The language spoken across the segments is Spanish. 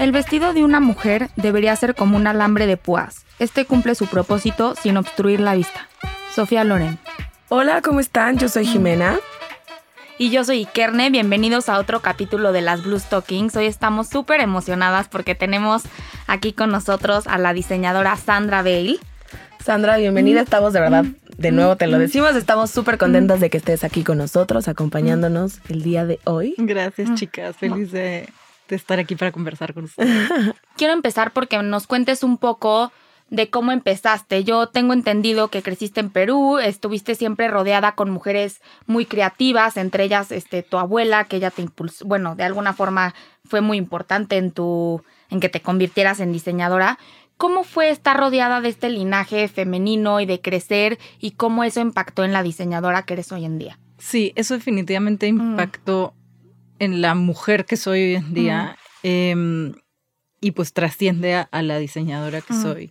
El vestido de una mujer debería ser como un alambre de púas. Este cumple su propósito sin obstruir la vista. Sofía Loren. Hola, ¿cómo están? Yo soy Jimena. Y yo soy Ikerne, bienvenidos a otro capítulo de las Blue Stockings. Hoy estamos súper emocionadas porque tenemos aquí con nosotros a la diseñadora Sandra Bale. Sandra, bienvenida. Estamos de verdad, de nuevo te lo decimos, estamos súper contentas de que estés aquí con nosotros, acompañándonos el día de hoy. Gracias, chicas. Feliz de de estar aquí para conversar con ustedes. Quiero empezar porque nos cuentes un poco de cómo empezaste. Yo tengo entendido que creciste en Perú, estuviste siempre rodeada con mujeres muy creativas, entre ellas este, tu abuela, que ella te impulsó, bueno, de alguna forma fue muy importante en tu, en que te convirtieras en diseñadora. ¿Cómo fue estar rodeada de este linaje femenino y de crecer y cómo eso impactó en la diseñadora que eres hoy en día? Sí, eso definitivamente mm. impactó en la mujer que soy hoy en día em, y pues trasciende a, la diseñadora que soy.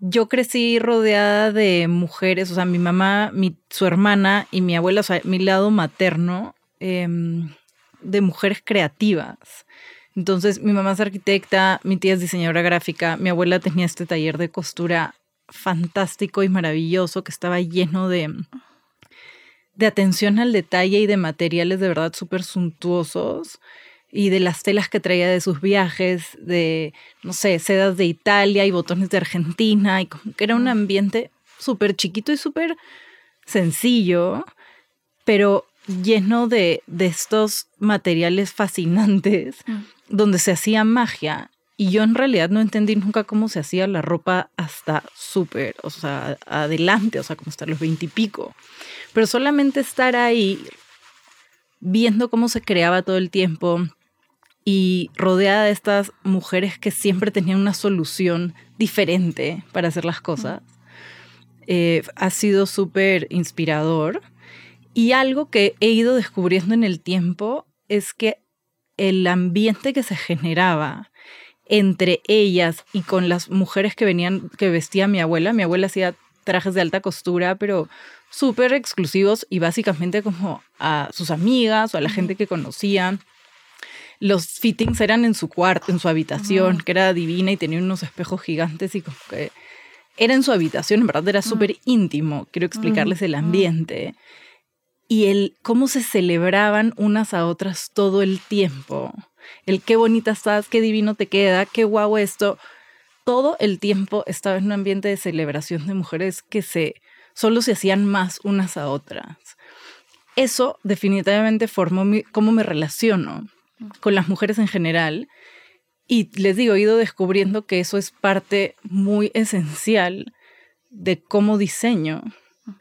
Yo crecí rodeada de mujeres, o sea, mi mamá, mi, su hermana y mi abuela, o sea, mi lado materno, em, de mujeres creativas. Entonces, mi mamá es arquitecta, mi tía es diseñadora gráfica, mi abuela tenía este taller de costura fantástico y maravilloso que estaba lleno de de atención al detalle y de materiales de verdad súper suntuosos y de las telas que traía de sus viajes, de, no sé, sedas de Italia y botones de Argentina, y como que era un ambiente súper chiquito y súper sencillo, pero lleno de, de estos materiales fascinantes, mm. donde se hacía magia. Y yo en realidad no entendí nunca cómo se hacía la ropa hasta súper, o sea, adelante, o sea, como hasta los veintipico. Pero solamente estar ahí viendo cómo se creaba todo el tiempo y rodeada de estas mujeres que siempre tenían una solución diferente para hacer las cosas, eh, ha sido súper inspirador. Y algo que he ido descubriendo en el tiempo es que el ambiente que se generaba entre ellas y con las mujeres que venían, que vestía mi abuela, mi abuela hacía trajes de alta costura, pero súper exclusivos y básicamente como a sus amigas o a la gente que conocían. Los fittings eran en su cuarto, en su habitación, que era divina y tenía unos espejos gigantes y como que era en su habitación, en verdad era súper íntimo. Quiero explicarles el ambiente. Y el cómo se celebraban unas a otras todo el tiempo. El qué bonita estás, qué divino te queda, qué guau esto. Todo el tiempo estaba en un ambiente de celebración de mujeres que se solo se hacían más unas a otras. Eso definitivamente formó cómo me relaciono con las mujeres en general. Y les digo, he ido descubriendo que eso es parte muy esencial de cómo diseño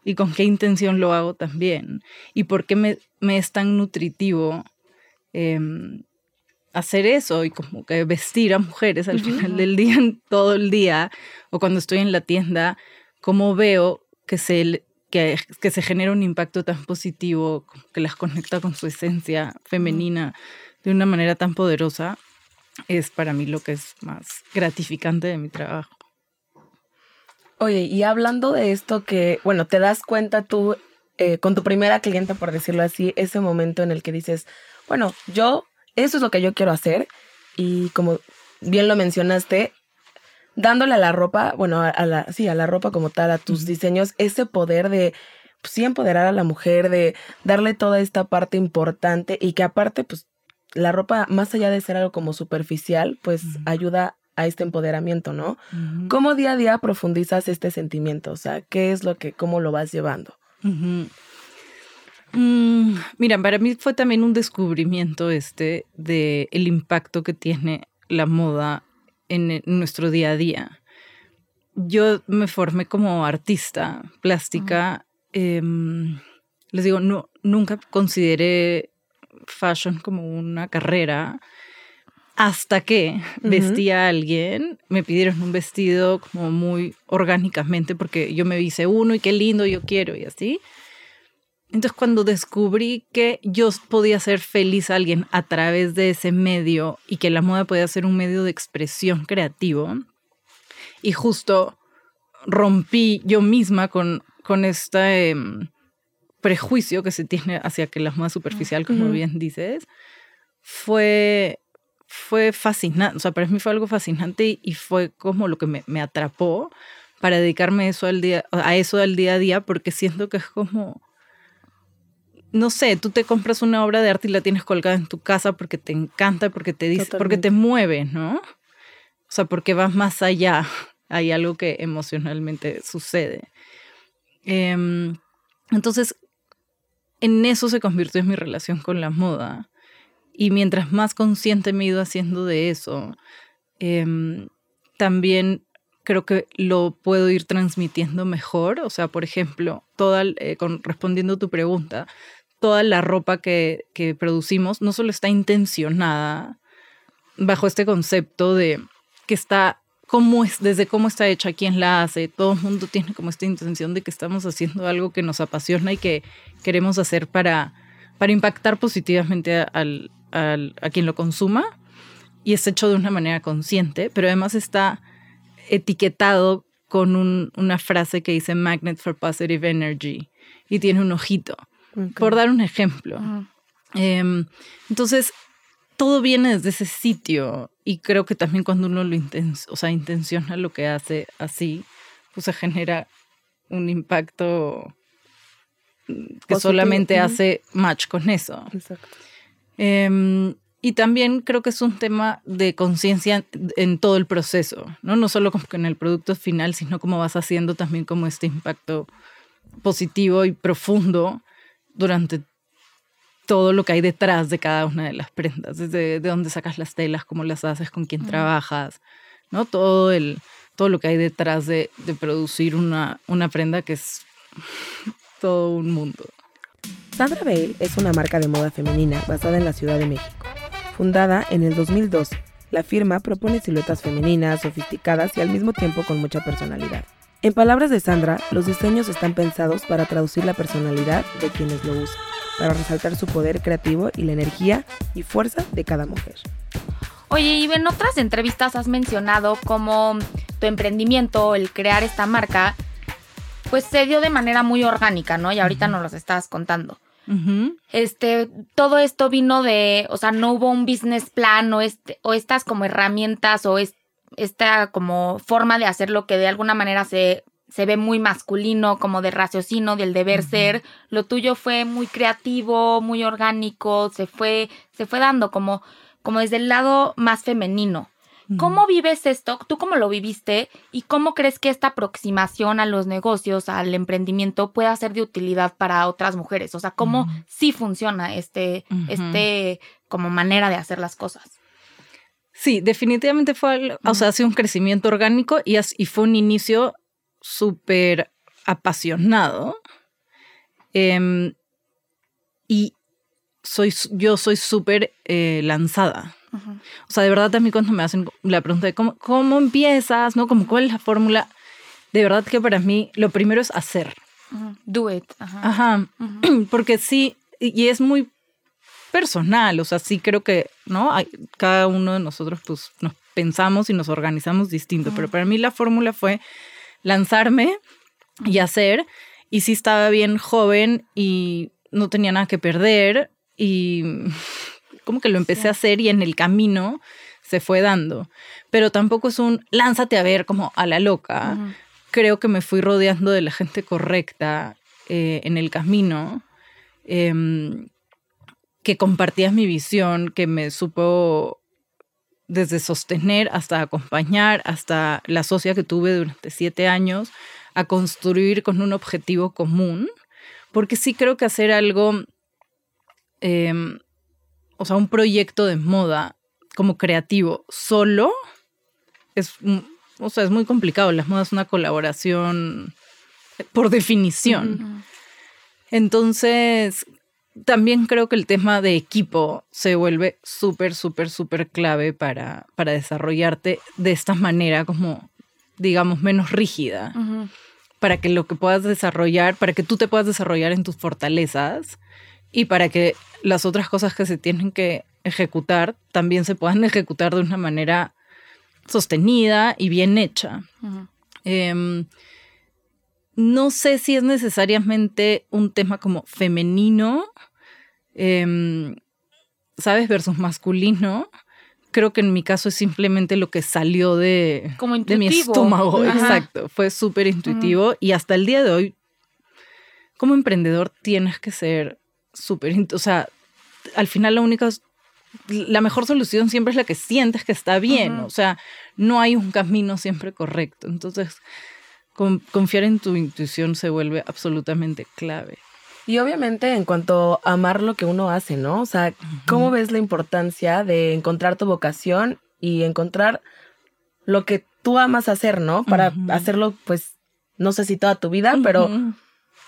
y con qué intención lo hago también. Y por qué me, es tan nutritivo em, hacer eso y como que vestir a mujeres al final del día, todo el día, o cuando estoy en la tienda, cómo veo que se, que, que se genera un impacto tan positivo, que las conecta con su esencia femenina de una manera tan poderosa, es para mí lo que es más gratificante de mi trabajo. Oye, y hablando de esto que, bueno, te das cuenta tú eh, con tu primera clienta, por decirlo así, ese momento en el que dices, bueno, yo, eso es lo que yo quiero hacer. Y como bien lo mencionaste, dándole a la ropa, bueno, a, la, sí, a la ropa como tal, a tus diseños, ese poder de pues, sí empoderar a la mujer, de darle toda esta parte importante y que aparte, pues, la ropa, más allá de ser algo como superficial, pues ayuda a este empoderamiento, ¿no? ¿Cómo día a día profundizas este sentimiento? O sea, ¿qué es lo que, cómo lo vas llevando? Mm, mira, para mí fue también un descubrimiento este de el impacto que tiene la moda en nuestro día a día. Yo me formé como artista plástica. Em, les digo, no, nunca consideré fashion como una carrera hasta que vestía a alguien, me pidieron un vestido como muy orgánicamente porque yo me hice uno y qué lindo yo quiero y así. Entonces cuando descubrí que yo podía ser feliz a alguien a través de ese medio y que la moda podía ser un medio de expresión creativo, y justo rompí yo misma con, con este prejuicio que se tiene hacia que la moda superficial, como bien dices, fue, fue fascinante, o sea, para mí fue algo fascinante y, fue como lo que me, me, atrapó para dedicarme eso al día, a eso al día a día, porque siento que es como, no sé, tú te compras una obra de arte y la tienes colgada en tu casa porque te encanta, porque te dice, porque te mueve, ¿no? O sea, porque vas más allá, hay algo que emocionalmente sucede. Em, entonces, en eso se convirtió en mi relación con la moda. Y mientras más consciente me he ido haciendo de eso, em, también creo que lo puedo ir transmitiendo mejor. O sea, por ejemplo, toda, eh, respondiendo a tu pregunta, toda la ropa que, que producimos no solo está intencionada bajo este concepto de que está cómo es, desde cómo está hecha, quién la hace, todo el mundo tiene como esta intención de que estamos haciendo algo que nos apasiona y que queremos hacer para, para impactar positivamente al, a quien lo consuma y es hecho de una manera consciente, pero además está etiquetado con una frase que dice Magnet for Positive Energy y tiene un ojito, por dar un ejemplo. Em, entonces, todo viene desde ese sitio y creo que también cuando uno lo o sea, intenciona lo que hace así, pues se genera un impacto que solamente hace match con eso. Exacto. Em, y también creo que es un tema de conciencia en todo el proceso, ¿no? No solo como que en el producto final, sino cómo vas haciendo también como este impacto positivo y profundo durante todo lo que hay detrás de cada una de las prendas, desde de dónde sacas las telas, cómo las haces, con quién trabajas, ¿no? Todo, el, todo lo que hay detrás de, de producir una, una prenda que es todo un mundo. Sandra Bale es una marca de moda femenina basada en la Ciudad de México. Fundada en el 2012, la firma propone siluetas femeninas, sofisticadas y al mismo tiempo con mucha personalidad. En palabras de Sandra, los diseños están pensados para traducir la personalidad de quienes lo usan para resaltar su poder creativo y la energía y fuerza de cada mujer. Oye, y en otras entrevistas has mencionado cómo tu emprendimiento, el crear esta marca, pues se dio de manera muy orgánica, ¿no? Y ahorita nos los estás contando. Este, todo esto vino de, o sea, no hubo un business plan o, este, o estas como herramientas o esta como forma de hacer lo que de alguna manera se se ve muy masculino, como de raciocinio, del deber ser. Lo tuyo fue muy creativo, muy orgánico, se fue, se fue dando como, como desde el lado más femenino. ¿Cómo vives esto? ¿Tú cómo lo viviste? ¿Y cómo crees que esta aproximación a los negocios, al emprendimiento, pueda ser de utilidad para otras mujeres? O sea, ¿cómo sí funciona este, este como manera de hacer las cosas? Sí, definitivamente fue, o sea, ha sido un crecimiento orgánico y, y fue un inicio súper apasionado. Em, y soy, yo soy súper eh, lanzada. O sea, de verdad a mí cuando me hacen la pregunta de cómo, cómo empiezas, ¿no? Como cuál es la fórmula, de verdad que para mí lo primero es hacer. Do it. Ajá. Porque sí, y es muy personal, o sea, sí creo que, ¿no? Hay, cada uno de nosotros pues nos pensamos y nos organizamos distinto, pero para mí la fórmula fue lanzarme y hacer. Y sí estaba bien joven y no tenía nada que perder. Y como que lo empecé a hacer y en el camino se fue dando. Pero tampoco es un lánzate a ver como a la loca. Creo que me fui rodeando de la gente correcta eh, en el camino. Em, que compartías mi visión, que me supo desde sostener hasta acompañar, hasta la socia que tuve durante siete años, a construir con un objetivo común, porque sí creo que hacer algo, em, o sea, un proyecto de moda como creativo solo es, o sea, es muy complicado. Las modas es una colaboración por definición. Entonces, también creo que el tema de equipo se vuelve súper, súper, súper clave para, para desarrollarte de esta manera como, digamos, menos rígida. Para que lo que puedas desarrollar, para que tú te puedas desarrollar en tus fortalezas y para que las otras cosas que se tienen que ejecutar también se puedan ejecutar de una manera sostenida y bien hecha. Em, no sé si es necesariamente un tema como femenino, em, ¿sabes? Versus masculino, creo que en mi caso es simplemente lo que salió de, Como de mi estómago. Ajá. Exacto. Fue súper intuitivo y hasta el día de hoy, como emprendedor, tienes que ser súper. O sea, al final la única. La mejor solución siempre es la que sientes que está bien. O sea, no hay un camino siempre correcto. Entonces, confiar en tu intuición se vuelve absolutamente clave. Y obviamente en cuanto a amar lo que uno hace, ¿no? O sea, ¿cómo ves la importancia de encontrar tu vocación y encontrar lo que tú amas hacer, ¿no? Para hacerlo, pues, no sé si toda tu vida, pero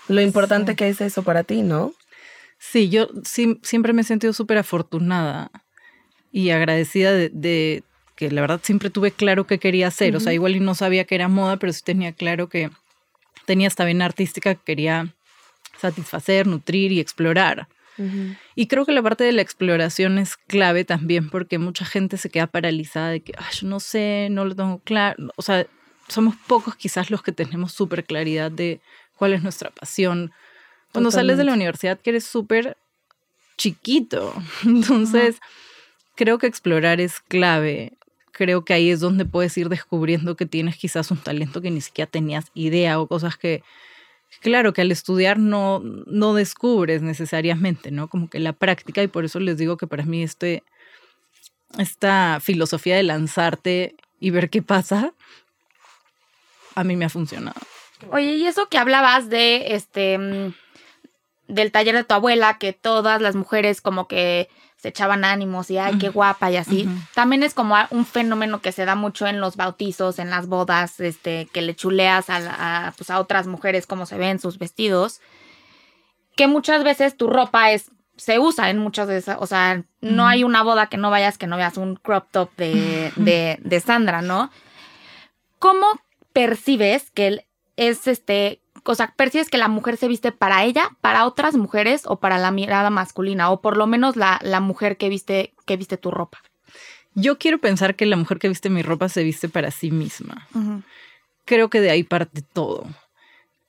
lo importante Sí. que es eso para ti, ¿no? Sí, yo sí- siempre me he sentido súper afortunada y agradecida de, de que la verdad siempre tuve claro qué quería hacer. O sea, igual y no sabía que era moda, pero sí tenía claro que tenía esta vena artística que quería satisfacer, nutrir y explorar. Y creo que la parte de la exploración es clave también porque mucha gente se queda paralizada de que, "Ay, yo no sé, no lo tengo claro. O sea, somos pocos quizás los que tenemos súper claridad de cuál es nuestra pasión. Cuando sales de la universidad que eres súper chiquito. Entonces, creo que explorar es clave. Creo que ahí es donde puedes ir descubriendo que tienes quizás un talento que ni siquiera tenías idea o cosas que, claro, que al estudiar no, no descubres necesariamente, ¿no? Como que la práctica, y por eso les digo que para mí este, esta filosofía de lanzarte y ver qué pasa, a mí me ha funcionado. Oye, y eso que hablabas de este mm, del taller de tu abuela, que todas las mujeres como que se echaban ánimos y ay, qué guapa y así. También es como un fenómeno que se da mucho en los bautizos, en las bodas, este, que le chuleas a, la- a, pues, a otras mujeres cómo se ven sus vestidos. Que muchas veces tu ropa es se usa en muchas de esas, o sea, no hay una boda que no vayas que no veas un crop top de, de, de Sandra, ¿no? ¿Cómo percibes que es este, o sea, percibes que la mujer se viste para ella, para otras mujeres o para la mirada masculina, o por lo menos la, la mujer que viste, que viste tu ropa? Yo quiero pensar que la mujer que viste mi ropa se viste para sí misma. creo que de ahí parte todo.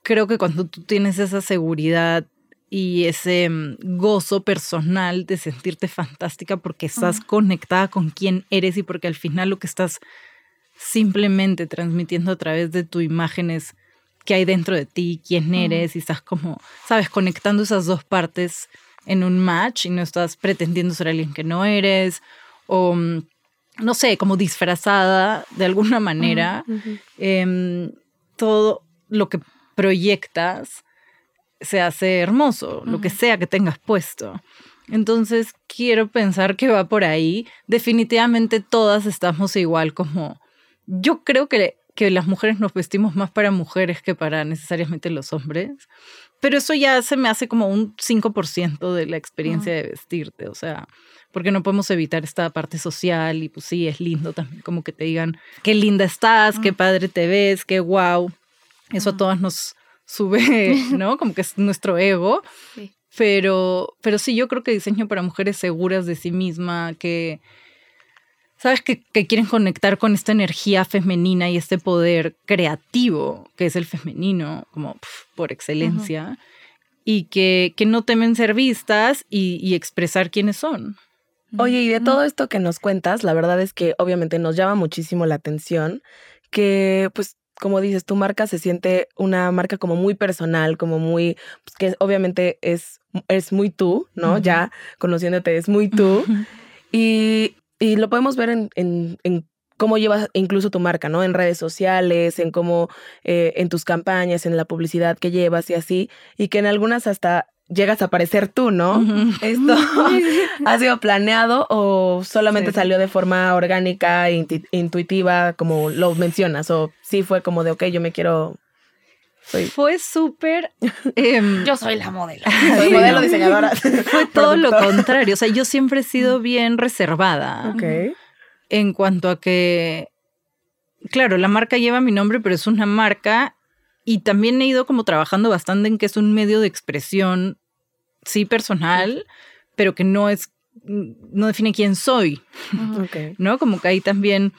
Creo que cuando tú tienes esa seguridad y ese mm, gozo personal de sentirte fantástica porque estás conectada con quién eres y porque al final lo que estás simplemente transmitiendo a través de tu imagen es qué hay dentro de ti, quién eres y estás como, sabes, conectando esas dos partes en un match y no estás pretendiendo ser alguien que no eres o mm, no sé, como disfrazada de alguna manera. Em, todo lo que proyectas se hace hermoso, lo que sea que tengas puesto. Entonces, quiero pensar que va por ahí. Definitivamente todas estamos igual como... Yo creo que, que las mujeres nos vestimos más para mujeres que para necesariamente los hombres, pero eso ya se me hace como un 5% de la experiencia de vestirte, o sea, porque no podemos evitar esta parte social y pues sí, es lindo también como que te digan qué linda estás, qué padre te ves, qué wow. Eso a Mm. todas nos sube, ¿no? Como que es nuestro ego. Sí. Pero, pero sí, yo creo que diseño para mujeres seguras de sí misma, que, ¿sabes? Que, que quieren conectar con esta energía femenina y este poder creativo que es el femenino, como pf, por excelencia, y que, que no temen ser vistas y, y expresar quiénes son. Oye, y de todo esto que nos cuentas, la verdad es que obviamente nos llama muchísimo la atención que, pues, como dices, tu marca se siente una marca como muy personal, como muy, pues, que obviamente es, es muy tú, ¿no? Ya conociéndote es muy tú. Y, y lo podemos ver en, en- en cómo llevas incluso tu marca, ¿no? En redes sociales, en cómo, eh, en tus campañas, en la publicidad que llevas y así, y que en algunas hasta llegas a aparecer tú, ¿no? Esto ha sido planeado o solamente Sí. salió de forma orgánica, intuitiva, como lo mencionas, o sí fue como de, ok, yo me quiero, soy, Fue súper... em, Yo soy la modelo. soy modelo diseñadora. Fue todo lo contrario. O sea, yo siempre he sido bien reservada. Ok. en cuanto a que, claro, la marca lleva mi nombre, pero es una marca y también he ido como trabajando bastante en que es un medio de expresión, sí, personal, pero que no es, no define quién soy. ¿no? Como que ahí también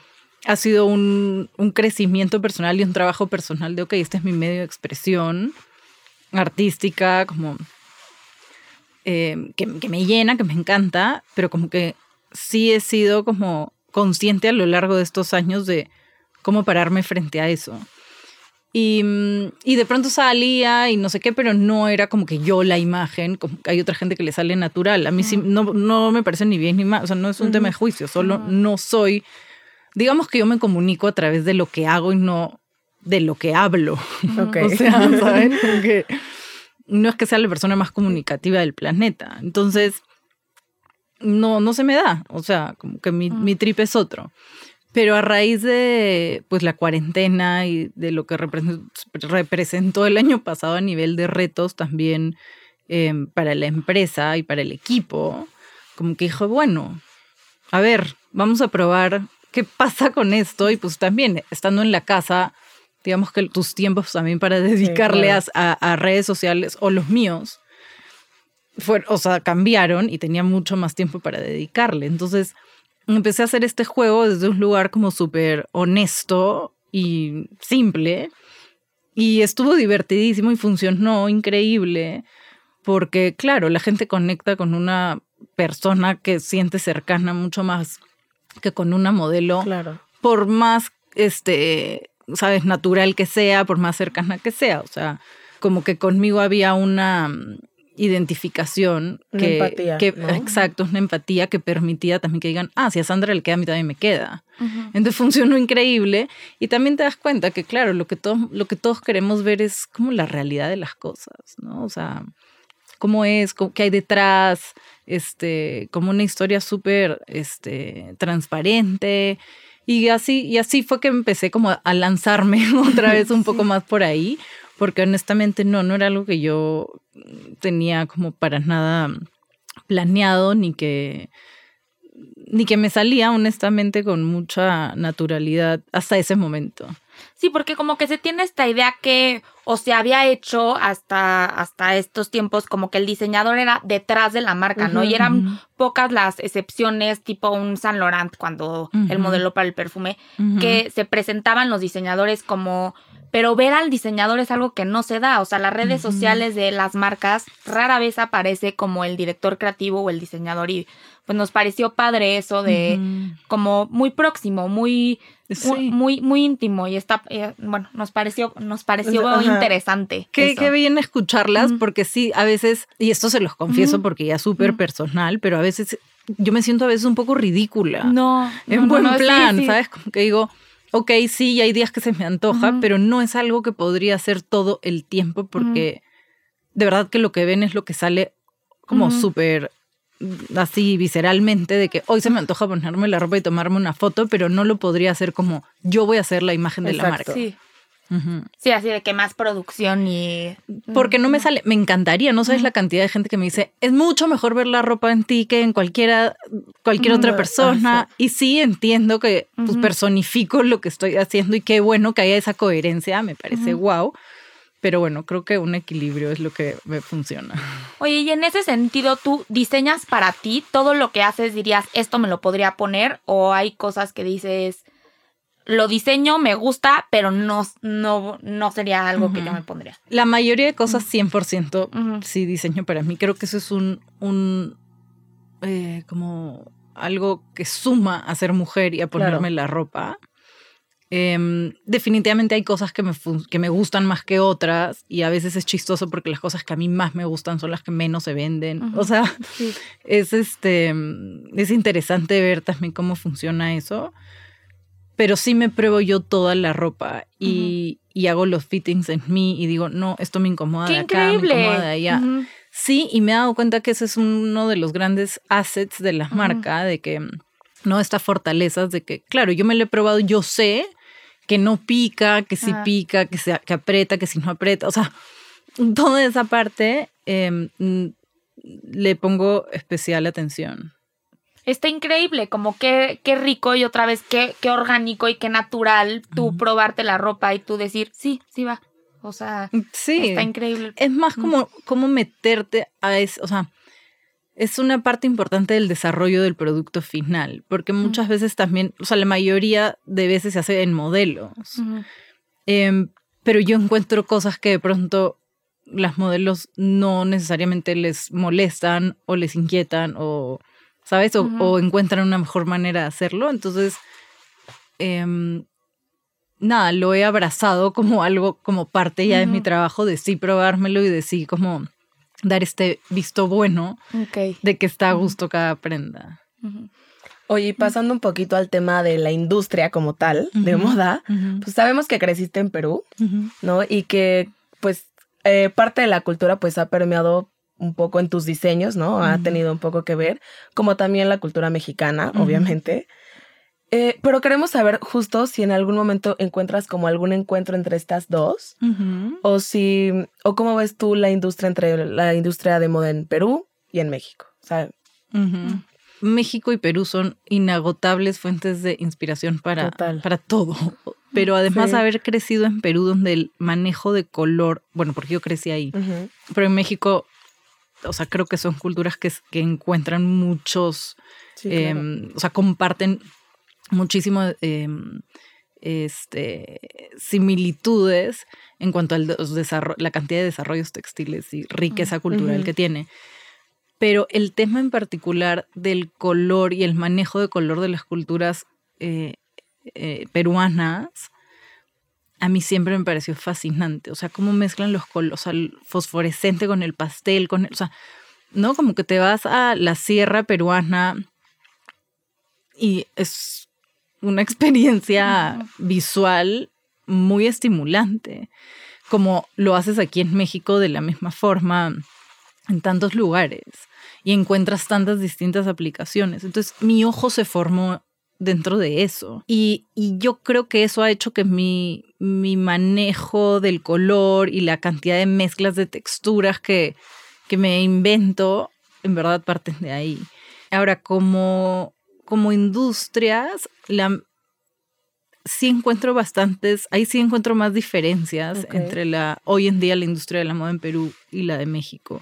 ha sido un, un crecimiento personal y un trabajo personal de, ok, este es mi medio de expresión artística, como eh, que, que me llena, que me encanta, pero como que sí he sido como consciente a lo largo de estos años de cómo pararme frente a eso. Y, y, de pronto salía y no sé qué, pero no era como que yo la imagen, como hay otra gente que le sale natural. A mí sí, no, no me parece ni bien ni mal, o sea, no es un tema de juicio, solo no soy, digamos que yo me comunico a través de lo que hago y no de lo que hablo. o sea, ¿saben? que no es que sea la persona más comunicativa del planeta. Entonces, no, no se me da, o sea, como que mi, mi trip es otro. Pero a raíz de pues la cuarentena y de lo que representó el año pasado a nivel de retos también em, para la empresa y para el equipo, como que dijo, bueno, a ver, vamos a probar qué pasa con esto y pues también estando en la casa, digamos que tus tiempos también para dedicarle a, a, redes sociales o los míos, fue, o sea, cambiaron y tenía mucho más tiempo para dedicarle. Entonces, empecé a hacer este juego desde un lugar como súper honesto y simple. Y estuvo divertidísimo y funcionó increíble. Porque, claro, la gente conecta con una persona que siente cercana mucho más que con una modelo. Claro. Por más, este, sabes, natural que sea, por más cercana que sea. O sea, como que conmigo había una identificación. que, empatía. Que, Exacto, una empatía que permitía también que digan, ah, si a Sandra le queda, a mí también me queda. Entonces funcionó increíble y también te das cuenta que, claro, lo que, todos, lo que todos queremos ver es como la realidad de las cosas, ¿no? O sea, cómo es, qué hay detrás, este, como una historia súper este, transparente. Y así, y así fue que empecé como a lanzarme otra vez un poco más por ahí, porque honestamente no, no era algo que yo tenía como para nada planeado ni que ni que me salía honestamente con mucha naturalidad hasta ese momento. Sí, porque como que se tiene esta idea que o se había hecho hasta, hasta estos tiempos como que el diseñador era detrás de la marca, ¿no? Y eran pocas las excepciones, tipo un Saint Laurent cuando el modelo para el perfume, que se presentaban los diseñadores como pero ver al diseñador es algo que no se da. O sea, las redes sociales de las marcas rara vez aparece como el director creativo o el diseñador. Y pues nos pareció padre eso de como muy próximo, muy, muy, muy, íntimo. Y está, eh, bueno, nos pareció, nos pareció interesante. Qué, qué, bien escucharlas, porque sí, a veces, y esto se los confieso porque ya es súper personal, pero a veces yo me siento a veces un poco ridícula. No. En buen plan, ¿sabes? Como que digo ok, sí, hay días que se me antoja, pero no es algo que podría hacer todo el tiempo porque de verdad que lo que ven es lo que sale como súper mm, así visceralmente de que hoy se me antoja ponerme la ropa y tomarme una foto, pero no lo podría hacer como yo voy a hacer la imagen de la marca. Sí. Sí, así de que más producción y... Porque no me sale, me encantaría, no sabes la cantidad de gente que me dice, es mucho mejor ver la ropa en ti que en cualquiera, cualquier otra persona. Y sí entiendo que pues, personifico lo que estoy haciendo y qué bueno que haya esa coherencia, me parece wow. Pero bueno, creo que un equilibrio es lo que me funciona. Oye, y en ese sentido, ¿tú diseñas para ti todo lo que haces? Dirías, esto me lo podría poner, o hay cosas que dices, lo diseño, me gusta, pero no, no, no sería algo que yo me pondría. La mayoría de cosas 100% sí diseño para mí. Creo que eso es un, un eh, como algo que suma a ser mujer y a ponerme la ropa. Em, definitivamente hay cosas que me, que me gustan más que otras y a veces es chistoso porque las cosas que a mí más me gustan son las que menos se venden. O sea, es, este, es interesante ver también cómo funciona eso pero sí me pruebo yo toda la ropa y, hago los fittings en mí y digo, no, esto me incomoda de acá, me incomoda de allá. Sí, y me he dado cuenta que ese es uno de los grandes assets de la marca, de que no estas fortalezas, de que, claro, yo me lo he probado, yo sé que no pica, que sí pica, que, se, que aprieta, que si no aprieta, o sea, toda esa parte em, le pongo especial atención está increíble, como qué, qué rico y otra vez qué, qué orgánico y qué natural tú probarte la ropa y tú decir, sí, sí va. O sea, sí. está increíble. Es más como, como meterte a eso, o sea, es una parte importante del desarrollo del producto final, porque muchas veces también, o sea, la mayoría de veces se hace en modelos. Em, pero yo encuentro cosas que de pronto las modelos no necesariamente les molestan o les inquietan o ¿sabes? O, encuentran una mejor manera de hacerlo. Entonces, em, nada, lo he abrazado como algo, como parte ya de mi trabajo, de sí probármelo y de sí como dar este visto bueno de que está a gusto cada prenda. Oye, pasando un poquito al tema de la industria como tal, de moda, pues sabemos que creciste en Perú, ¿no? Y que pues eh, parte de la cultura pues ha permeado un poco en tus diseños, ¿no? Ha tenido un poco que ver, como también la cultura mexicana, obviamente. Eh, pero queremos saber justo si en algún momento encuentras como algún encuentro entre estas dos, o si, o cómo ves tú la industria entre la industria de moda en Perú y en México. México y Perú son inagotables fuentes de inspiración para, para todo. Pero además haber crecido en Perú, donde el manejo de color, bueno, porque yo crecí ahí, pero en México, o sea, creo que son culturas que, que encuentran muchos, em, o sea, comparten muchísimo em, este, similitudes en cuanto a la cantidad de desarrollos textiles y riqueza cultural que tiene. Pero el tema en particular del color y el manejo de color de las culturas eh, eh, peruanas, a mí siempre me pareció fascinante. O sea, cómo mezclan los colores, o sea, el fosforescente con el pastel, con o sea, ¿no? Como que te vas a la sierra peruana y es una experiencia visual muy estimulante, como lo haces aquí en México de la misma forma en tantos lugares y encuentras tantas distintas aplicaciones. Entonces mi ojo se formó dentro de eso. Y, yo creo que eso ha hecho que mi, mi, manejo del color y la cantidad de mezclas de texturas que, que me invento, en verdad parten de ahí. Ahora, como como industrias, la, sí encuentro bastantes, ahí sí encuentro más diferencias entre la, hoy en día la industria de la moda en Perú y la de México.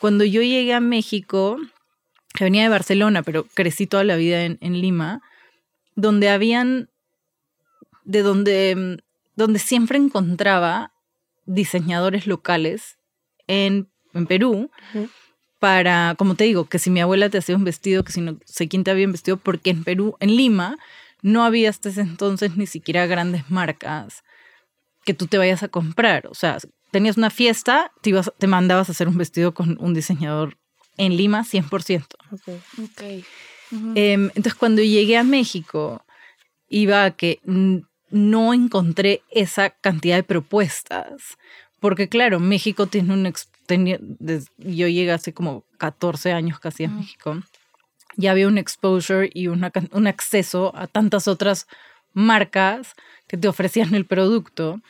Cuando yo llegué a México, que venía de Barcelona, pero crecí toda la vida en, Lima, donde habían, de donde, donde siempre encontraba diseñadores locales en, en Perú para, como te digo, que si mi abuela te hacía un vestido, que si no sé quién te había un vestido, porque en Perú, en Lima, no había hasta ese entonces ni siquiera grandes marcas que tú te vayas a comprar. O sea, tenías una fiesta, te, ibas, te mandabas a hacer un vestido con un diseñador en Lima 100%. Okay. okay. Em, entonces, cuando llegué a México, iba a que no encontré esa cantidad de propuestas. Porque claro, México tiene un, yo llegué hace como 14 años casi a México, ya había un exposure y un acceso a tantas otras marcas que te ofrecían el producto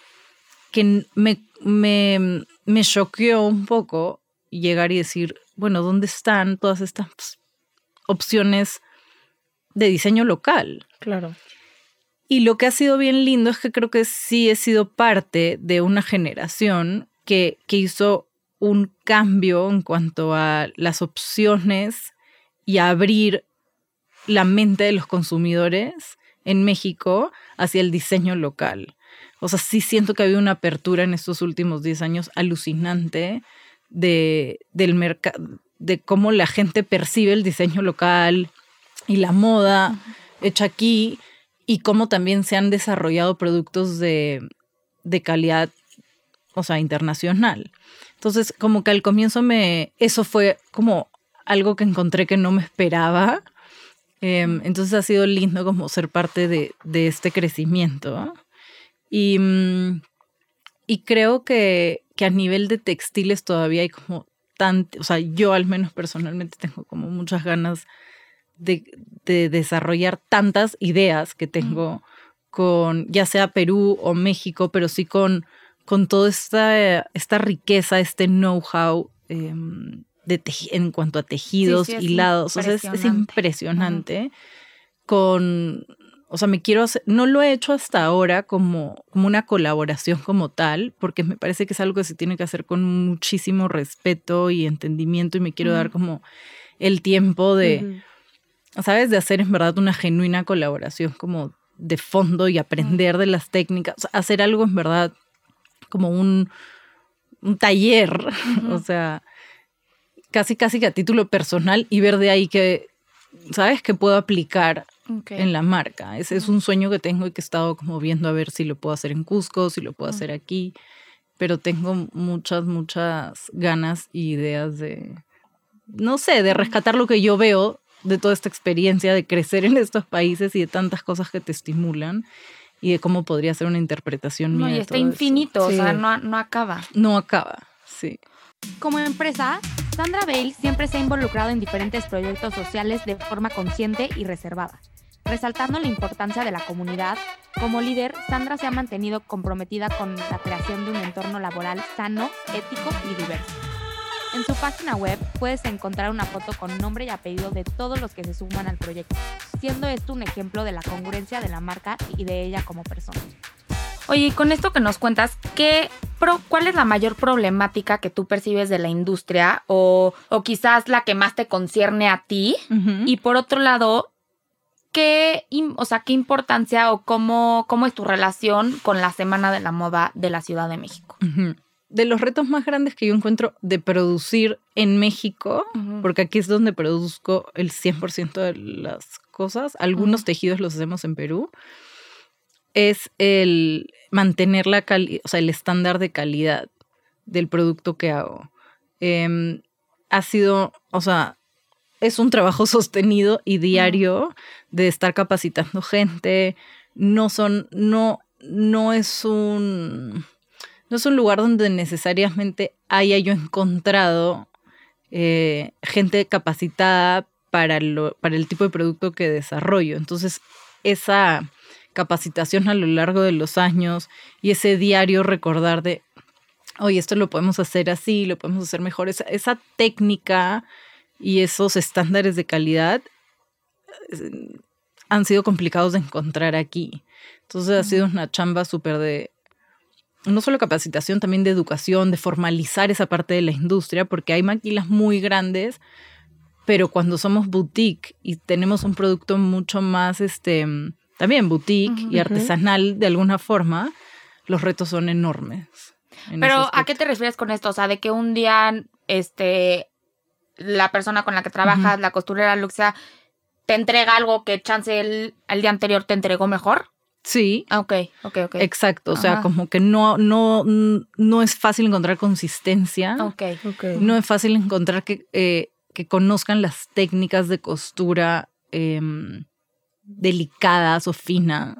que me, me, me choqueó un poco llegar y decir, bueno, ¿dónde están todas estas opciones de diseño local? Claro. Y lo que ha sido bien lindo es que creo que sí he sido parte de una generación que, que hizo un cambio en cuanto a las opciones y abrir la mente de los consumidores en México hacia el diseño local. O sea, sí siento que había una apertura en estos últimos 10 años alucinante de, del mercado, de cómo la gente percibe el diseño local y la moda hecha aquí y cómo también se han desarrollado productos de, de calidad, o sea, internacional. Entonces, como que al comienzo me, eso fue como algo que encontré que no me esperaba. Em, entonces ha sido lindo como ser parte de, este crecimiento. Y, mm, y creo que, que, a nivel de textiles todavía hay como o sea, yo al menos personalmente tengo como muchas ganas de, de desarrollar tantas ideas que tengo con ya sea Perú o México, pero sí con con toda esta, esta riqueza, este know-how em, en cuanto a tejidos, hilados. O sea, es, impresionante. Con, o sea, me quiero hacer, no lo he hecho hasta ahora como, como una colaboración como tal, porque me parece que es algo que se tiene que hacer con muchísimo respeto y entendimiento y me quiero dar como el tiempo de, ¿sabes? De hacer en verdad una genuina colaboración como de fondo y aprender de las técnicas, hacer algo en verdad como un, taller, o sea, casi casi que a título personal y ver de ahí qué, ¿sabes? Que puedo aplicar En la marca. Ese es un sueño que tengo y que he estado como viendo a ver si lo puedo hacer en Cusco, si lo puedo hacer aquí. Pero tengo muchas, muchas ganas y ideas de, no sé, de rescatar lo que yo veo de toda esta experiencia de crecer en estos países y de tantas cosas que te estimulan y de cómo podría ser una interpretación No, mía. y de está infinito, o sea, no, no acaba. No acaba, sí. Como empresa, Sandra Bale siempre se ha involucrado en diferentes proyectos sociales de forma consciente y reservada. Resaltando la importancia de la comunidad, como líder, Sandra se ha mantenido comprometida con la creación de un entorno laboral sano, ético y diverso. En su página web puedes encontrar una foto con nombre y apellido de todos los que se suman al proyecto, siendo esto un ejemplo de la congruencia de la marca y de ella como persona. Oye, y con esto que nos cuentas, ¿qué pro- ¿cuál es la mayor problemática que tú percibes de la industria o, o quizás la que más te concierne a ti? Y por otro lado, ¿qué, o sea, ¿qué importancia o cómo, cómo es tu relación con la Semana de la Moda de la Ciudad de México? De los retos más grandes que yo encuentro de producir en México, porque aquí es donde produzco el 100% de las cosas, algunos tejidos los hacemos en Perú, es el mantener la cali o sea, el estándar de calidad del producto que hago. Em, ha sido, o sea, es un trabajo sostenido y diario de estar capacitando gente. No son, no, no es un, no es un lugar donde necesariamente haya yo encontrado eh, gente capacitada para, lo, para el tipo de producto que desarrollo. Entonces, esa capacitación a lo largo de los años y ese diario recordar de, oye, esto lo podemos hacer así, lo podemos hacer mejor, esa, esa técnica y esos estándares de calidad eh, han sido complicados de encontrar aquí. Entonces ha sido una chamba súper de, no solo capacitación, también de educación, de formalizar esa parte de la industria, porque hay maquilas muy grandes, pero cuando somos boutique y tenemos un producto mucho más, este, también boutique Ujú. y artesanal de alguna forma, los retos son enormes. en Pero, ¿a qué te refieres con esto? O sea, de que un día, este, la persona con la que trabajas, la costurera, lo que sea, te entrega algo que chance el, el día anterior te entregó mejor. Sí, Ah, ok, ok, ok. exacto. O sea, Ajá. como que no, no, no es fácil encontrar consistencia. ok. Ok. No es fácil encontrar que, eh, que conozcan las técnicas de costura em, delicadas o finas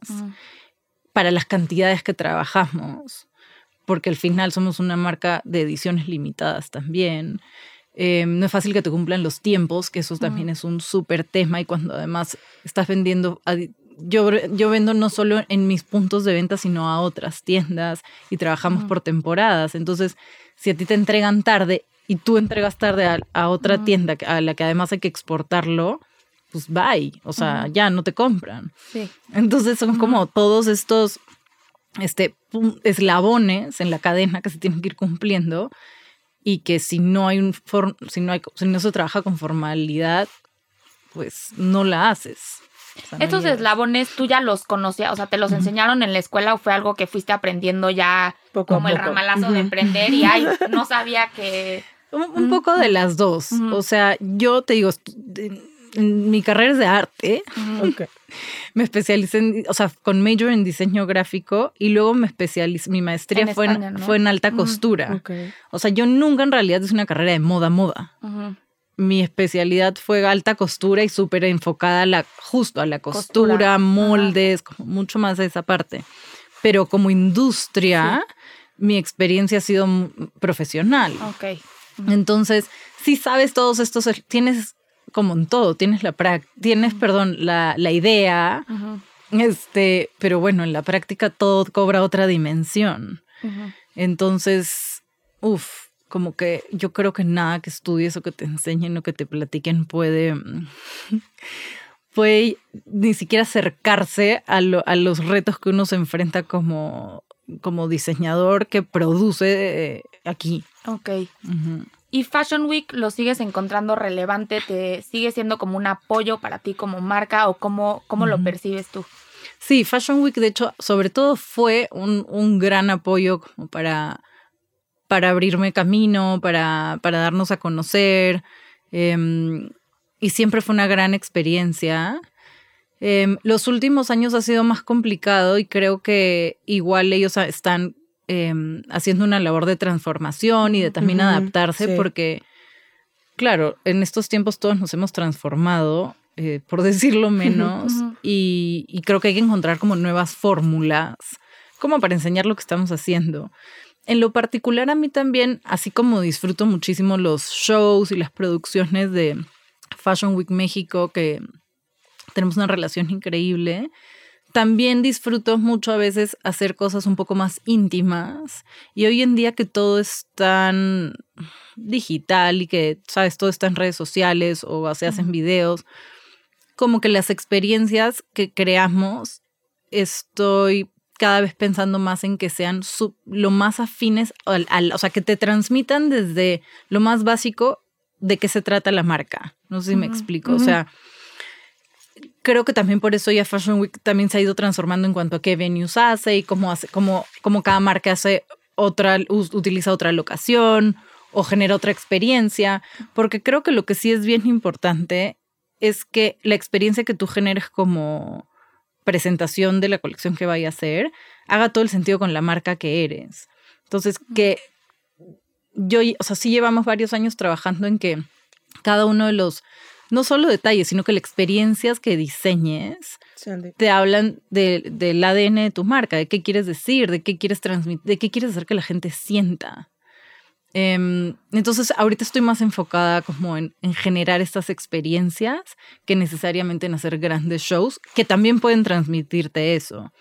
para las cantidades que trabajamos, porque al final somos una marca de ediciones limitadas también. Em, no es fácil que te cumplan los tiempos, que eso también es un súper tema y cuando además estás vendiendo... yo, yo vendo no solo en mis puntos de venta, sino a otras tiendas y trabajamos Ujú. por temporadas. Entonces, si a ti te entregan tarde y tú entregas tarde a, a otra Ujú. tienda a la que además hay que exportarlo, pues bye. O sea, ya no te compran. Sí. Entonces son como todos estos este, eslabones en la cadena que se tienen que ir cumpliendo y que si no hay un for- si no hay si no se trabaja con formalidad, pues no la haces. O sea, no Estos llegas. eslabones, ¿tú ya los conocías? O sea, ¿te los enseñaron en la escuela o fue algo que fuiste aprendiendo ya Poco como el ramalazo de emprender y ay, no sabía que... Un, un poco de las dos. O sea, yo te digo, mi carrera es de arte. Ok. Me especialicé en, o sea, con major en diseño gráfico y luego me especialicé, mi maestría En fue, España, en, ¿no? fue en alta costura. Ok. O sea, yo nunca en realidad hice una carrera de moda, moda. Ujú. Mi especialidad fue alta costura y súper enfocada a la, justo a la costura, Costura. moldes, como mucho más de esa parte. Pero como industria, mi experiencia ha sido profesional. Ok. Entonces, si sabes todos estos, tienes como en todo, tienes la tienes, perdón, la, la idea, este, pero bueno, en la práctica todo cobra otra dimensión. Entonces, uff, como que yo creo que nada que estudies o que te enseñen o que te platiquen puede, puede ni siquiera acercarse a, lo- a los retos que uno se enfrenta como, como diseñador que produce eh, aquí. Ok. ¿Y Fashion Week lo sigues encontrando relevante? ¿Te sigue siendo como un apoyo para ti como marca o cómo, cómo lo percibes tú? Sí, Fashion Week, de hecho, sobre todo fue un, un gran apoyo como para, para abrirme camino, para, para darnos a conocer. Em, y siempre fue una gran experiencia. Em, los últimos años ha sido más complicado y creo que igual ellos están em, haciendo una labor de transformación y de también adaptarse porque, claro, en estos tiempos todos nos hemos transformado, eh, por decirlo menos, y, y creo que hay que encontrar como nuevas fórmulas como para enseñar lo que estamos haciendo. En lo particular a mí también, así como disfruto muchísimo los shows y las producciones de Fashion Week México, que tenemos una relación increíble, también disfruto mucho a veces hacer cosas un poco más íntimas. Y hoy en día que todo es tan digital y que, sabes, todo está en redes sociales o se hacen videos, como que las experiencias que creamos, estoy cada vez pensando más en que sean lo más afines, al, o sea, que te transmitan desde lo más básico de qué se trata la marca. No sé si me explico. O sea, creo que también por eso ya Fashion Week también se ha ido transformando en cuanto a qué venues hace y cómo hace, cómo, cómo cada marca hace otra, utiliza otra locación o genera otra experiencia. Porque creo que lo que sí es bien importante es que la experiencia que tú generes como presentación de la colección que vaya a hacer haga todo el sentido con la marca que eres. Entonces, que yo, o sea, sí llevamos varios años trabajando en que cada uno de los, no solo detalles, sino que las experiencias que diseñes te hablan del ADN de tu marca, de qué quieres decir, de qué quieres transmitir, de qué quieres hacer que la gente sienta. Em, entonces, ahorita estoy más enfocada como en, generar estas experiencias que necesariamente en hacer grandes shows que también pueden transmitirte eso.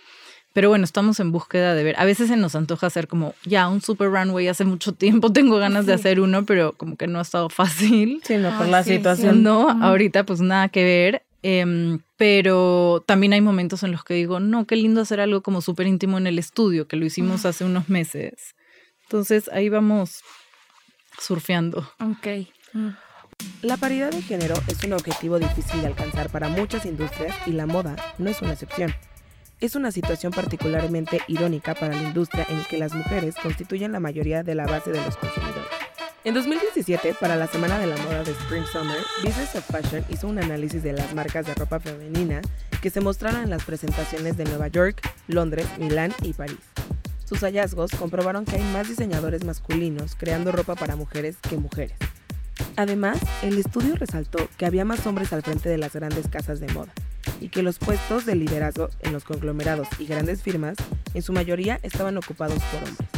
Pero bueno, estamos en búsqueda de ver. A veces se nos antoja hacer como ya un super runway. Hace mucho tiempo tengo ganas de hacer uno, pero como que no ha estado fácil. Sí, no, por la situación. No, ahorita pues nada que ver. Em, pero también hay momentos en los que digo, no, qué lindo hacer algo como súper íntimo en el estudio, que lo hicimos hace unos meses. Entonces ahí vamos surfeando. Ok. Mm. La paridad de género es un objetivo difícil de alcanzar para muchas industrias y la moda no es una excepción. Es una situación particularmente irónica para la industria en que las mujeres constituyen la mayoría de la base de los consumidores. En 2017, para la Semana de la Moda de Spring Summer, Business of Fashion hizo un análisis de las marcas de ropa femenina que se mostraron en las presentaciones de Nueva York, Londres, Milán y París. Sus hallazgos comprobaron que hay más diseñadores masculinos creando ropa para mujeres que mujeres. Además, el estudio resaltó que había más hombres al frente de las grandes casas de moda y que los puestos de liderazgo en los conglomerados y grandes firmas en su mayoría estaban ocupados por hombres.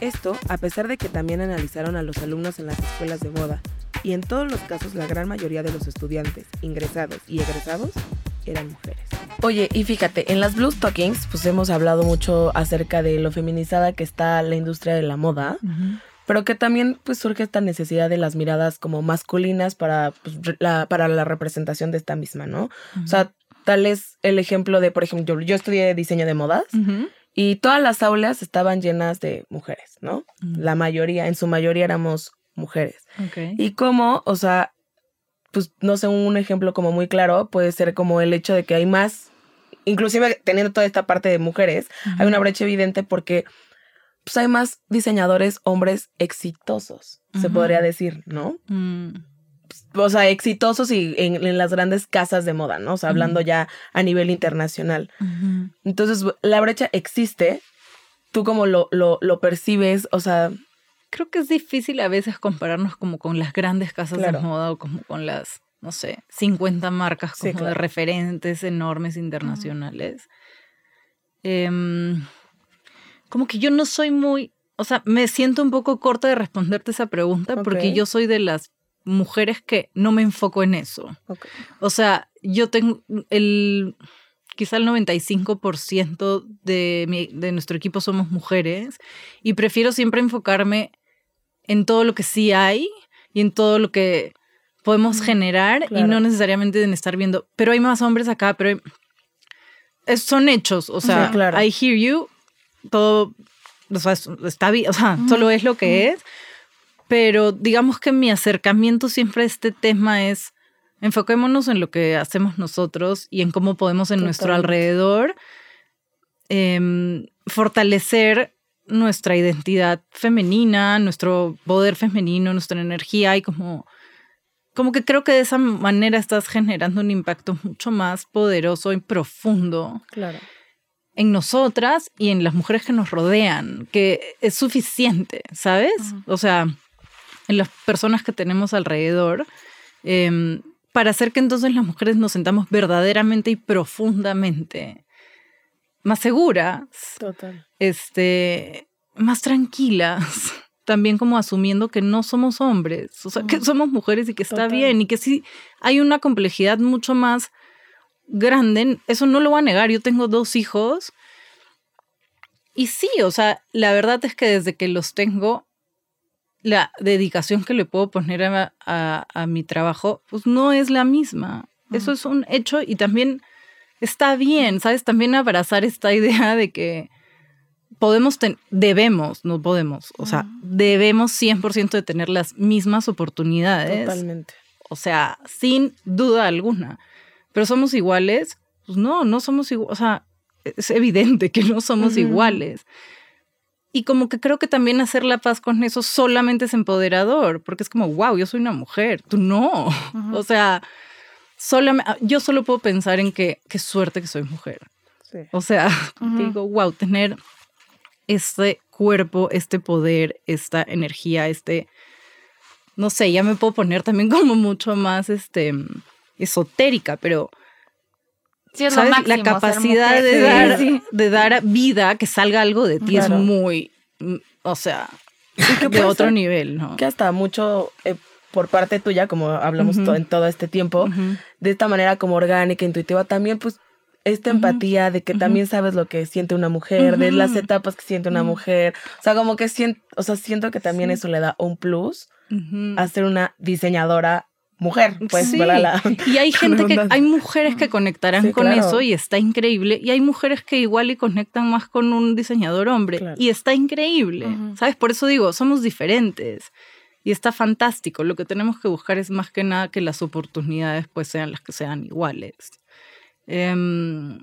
Esto a pesar de que también analizaron a los alumnos en las escuelas de moda y en todos los casos la gran mayoría de los estudiantes, ingresados y egresados eran mujeres. Oye, y fíjate, en las Blue Stockings, pues hemos hablado mucho acerca de lo feminizada que está la industria de la moda, pero que también pues surge esta necesidad de las miradas como masculinas para, pues, la, para la representación de esta misma, ¿no? O sea, tal es el ejemplo de, por ejemplo, yo, estudié diseño de modas. Y todas las aulas estaban llenas de mujeres, ¿no? La mayoría, en su mayoría éramos mujeres. Y como, o sea, pues no sé, un ejemplo como muy claro puede ser como el hecho de que hay más, inclusive teniendo toda esta parte de mujeres, hay una brecha evidente porque pues hay más diseñadores hombres exitosos, se podría decir, ¿no? Mm. O sea, exitosos y en, las grandes casas de moda, ¿no? O sea, hablando ya a nivel internacional. Entonces, la brecha existe. ¿Tú cómo lo, lo, lo percibes? O sea, creo que es difícil a veces compararnos como con las grandes casas de moda o como con las, no sé, 50 marcas como de referentes enormes internacionales. Em, como que yo no soy muy, o sea, me siento un poco corta de responderte esa pregunta porque yo soy de las mujeres que no me enfoco en eso. O sea, yo tengo el quizá el 95% de, de nuestro equipo somos mujeres y prefiero siempre enfocarme en todo lo que sí hay y en todo lo que podemos generar y no necesariamente en estar viendo, pero hay más hombres acá, pero son hechos, o sea, I hear you, todo, o sea, está bien, o sea, solo es lo que es, pero digamos que mi acercamiento siempre a este tema es enfoquémonos en lo que hacemos nosotros y en cómo podemos en nuestro alrededor em, fortalecer nuestra identidad femenina, nuestro poder femenino, nuestra energía y como como que creo que de esa manera estás generando un impacto mucho más poderoso y profundo. Claro. En nosotras y en las mujeres que nos rodean, que es suficiente, ¿sabes? O sea, en las personas que tenemos alrededor, em, para hacer que entonces las mujeres nos sentamos verdaderamente y profundamente más seguras, Total. este, más tranquilas, también como asumiendo que no somos hombres, o sea, que somos mujeres y que está Total. bien y que sí hay una complejidad mucho más grande, eso no lo voy a negar, yo tengo dos hijos y sí, o sea, la verdad es que desde que los tengo, la dedicación que le puedo poner a, a- a mi trabajo, pues no es la misma. Eso es un hecho y también está bien, ¿sabes? También abrazar esta idea de que podemos, debemos, no podemos, o sea, debemos 100% de tener las mismas oportunidades. Totalmente. O sea, sin duda alguna. Pero somos iguales. Pues no, no somos iguales. O sea, es evidente que no somos iguales. Y como que creo que también hacer la paz con eso solamente es empoderador, porque es como, wow, yo soy una mujer, tú no. O sea, solamente, yo solo puedo pensar en que qué suerte que soy mujer. Sí. O sea, digo, wow, tener este cuerpo, este poder, esta energía, este, no sé, ya me puedo poner también como mucho más, este, esotérica, pero Sí, es lo ¿sabes? máximo, la capacidad mujer. de Sí, dar, sí. de dar vida, que salga algo de ti, Claro. es muy, mm, o sea, que de otro ser nivel, ¿no? Que hasta mucho eh, por parte tuya, como hablamos to- en todo este tiempo, de esta manera como orgánica, intuitiva, también pues esta empatía de que también sabes lo que siente una mujer, de las etapas que siente una mujer. O sea, como que siento, o sea, siento que también Sí. eso le da un plus a ser una diseñadora mujer, pues, Sí. La- Y hay gente que, hay mujeres que conectarán Sí, con claro. eso y está increíble. Y hay mujeres que igual y conectan más con un diseñador hombre Claro. y está increíble. Ujú. ¿Sabes? Por eso digo, somos diferentes. Y está fantástico. Lo que tenemos que buscar es más que nada que las oportunidades pues sean las que sean iguales. Em,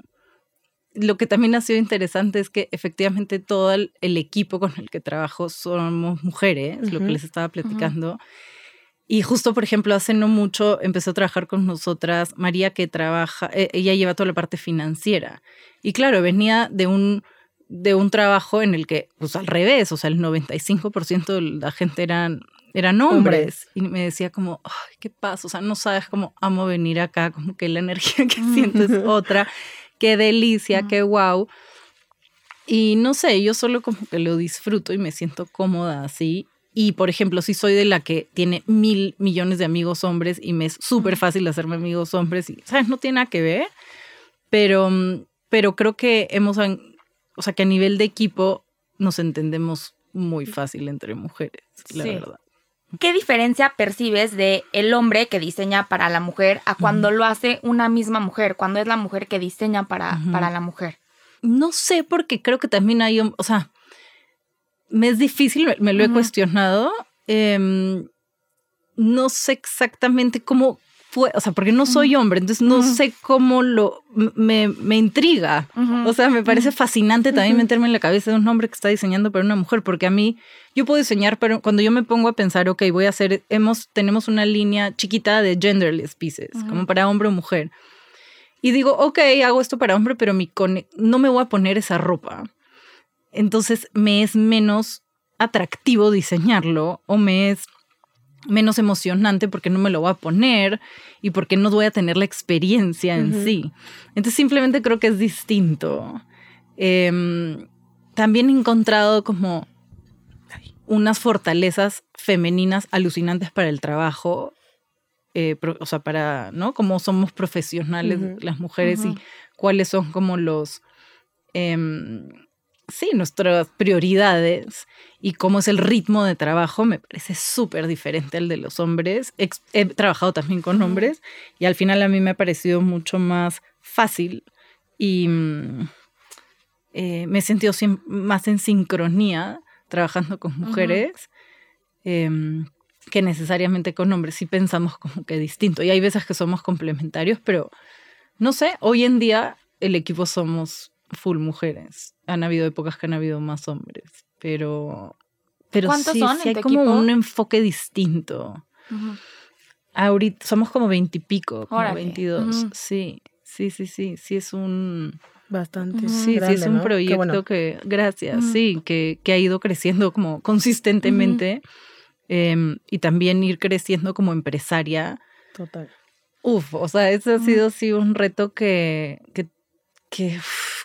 lo que también ha sido interesante es que efectivamente todo el, el equipo con el que trabajo somos mujeres, lo que les estaba platicando. Y justo, por ejemplo, hace no mucho empezó a trabajar con nosotras María, que trabaja, eh, ella lleva toda la parte financiera. Y claro, venía de un, de un trabajo en el que, pues al revés, o sea, el 95% de la gente eran, eran hombres. Hombres. Y me decía como, ay, ¿qué pasa? O sea, no sabes cómo amo venir acá, como que la energía que siento es otra. Qué delicia, qué wow. Y no sé, yo solo como que lo disfruto y me siento cómoda así. Y, por ejemplo, si soy de la que tiene mil millones de amigos hombres y me es súper fácil hacerme amigos hombres y, ¿sabes? No tiene nada que ver. Pero, mm, pero creo que hemos, o sea, que a nivel de equipo nos entendemos muy fácil entre mujeres, la Sí. verdad. ¿Qué diferencia percibes de el hombre que diseña para la mujer a cuando lo hace una misma mujer, cuando es la mujer que diseña para, para la mujer? No sé, porque creo que también hay, o sea, me es difícil, me, lo he cuestionado. Em, no sé exactamente cómo fue, o sea, porque no soy hombre, entonces no sé cómo lo, me, me intriga. O sea, me parece fascinante también meterme en la cabeza de un hombre que está diseñando para una mujer, porque a mí, yo puedo diseñar, pero cuando yo me pongo a pensar, ok, voy a hacer, hemos, tenemos una línea chiquita de genderless pieces, como para hombre o mujer. Y digo, ok, hago esto para hombre, pero mi no me voy a poner esa ropa. Entonces me es menos atractivo diseñarlo o me es menos emocionante porque no me lo voy a poner y porque no voy a tener la experiencia en sí. Entonces simplemente creo que es distinto. Em, también he encontrado como unas fortalezas femeninas alucinantes para el trabajo. eh, pro- o sea, para, ¿no? Cómo somos profesionales las mujeres y cuáles son como los, em, sí, nuestras prioridades y cómo es el ritmo de trabajo, me parece súper diferente al de los hombres. He trabajado también con hombres y al final a mí me ha parecido mucho más fácil y mm, eh, me he sentido más en sincronía trabajando con mujeres. em, que necesariamente con hombres sí pensamos como que distinto y hay veces que somos complementarios, pero no sé, hoy en día el equipo somos full mujeres. Han habido épocas que han habido más hombres, pero pero ¿Cuántos sí, son sí en hay tu como equipo? un enfoque distinto. Ahorita somos como veintipico, como Órale. 22. Ujú. Sí, sí, sí, sí, sí es un Bastante. Sí, sí grande, es un proyecto bueno. que gracias, sí, que, que ha ido creciendo como consistentemente em, y también ir creciendo como empresaria. Total. Uf, o sea, ese ha sido sí un reto que, que, que, uf,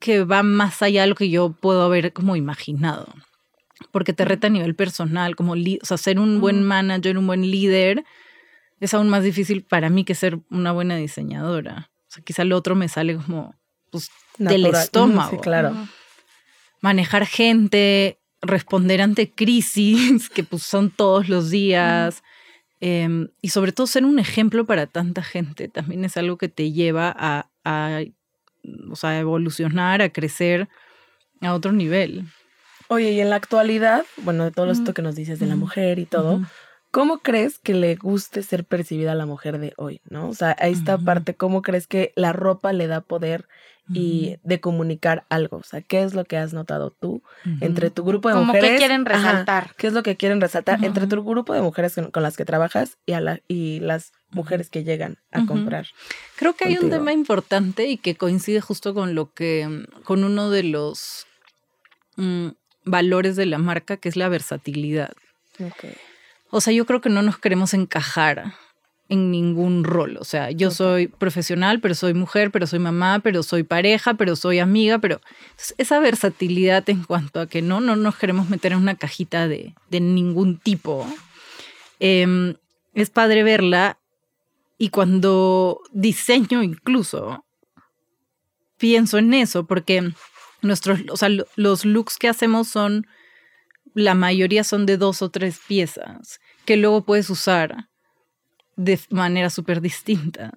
que va más allá de lo que yo puedo haber como imaginado. Porque te reta a nivel personal, como o sea, ser un buen manager, un buen líder, es aún más difícil para mí que ser una buena diseñadora. O sea, quizá lo otro me sale como pues, del estómago. Sí, claro. Manejar gente, responder ante crisis, que pues son todos los días. em, y sobre todo ser un ejemplo para tanta gente también es algo que te lleva a, a, o sea, a evolucionar, a crecer a otro nivel. Oye, y en la actualidad, bueno, de todo Ujú. esto que nos dices de la mujer y todo. ¿cómo crees que le guste ser percibida a la mujer de hoy, no? O sea, a esta parte, ¿cómo crees que la ropa le da poder y de comunicar algo? O sea, ¿qué es lo que has notado tú entre tu grupo de Como mujeres? que quieren Ajá, resaltar. ¿Qué es lo que quieren resaltar entre tu grupo de mujeres con, con las que trabajas y, a la, y las mujeres que llegan a comprar? Creo que hay un tema importante y que coincide justo con lo que, con uno de los mm, valores de la marca, que es la versatilidad. Ok. O sea, yo creo que no nos queremos encajar en ningún rol. O sea, yo soy profesional, pero soy mujer, pero soy mamá, pero soy pareja, pero soy amiga, pero esa versatilidad en cuanto a que no, no nos queremos meter en una cajita de, de ningún tipo. em, es padre verla y cuando diseño incluso, pienso en eso, porque nuestros, o sea, lo- los looks que hacemos son, la mayoría son de dos o tres piezas que luego puedes usar de maneras súper distintas.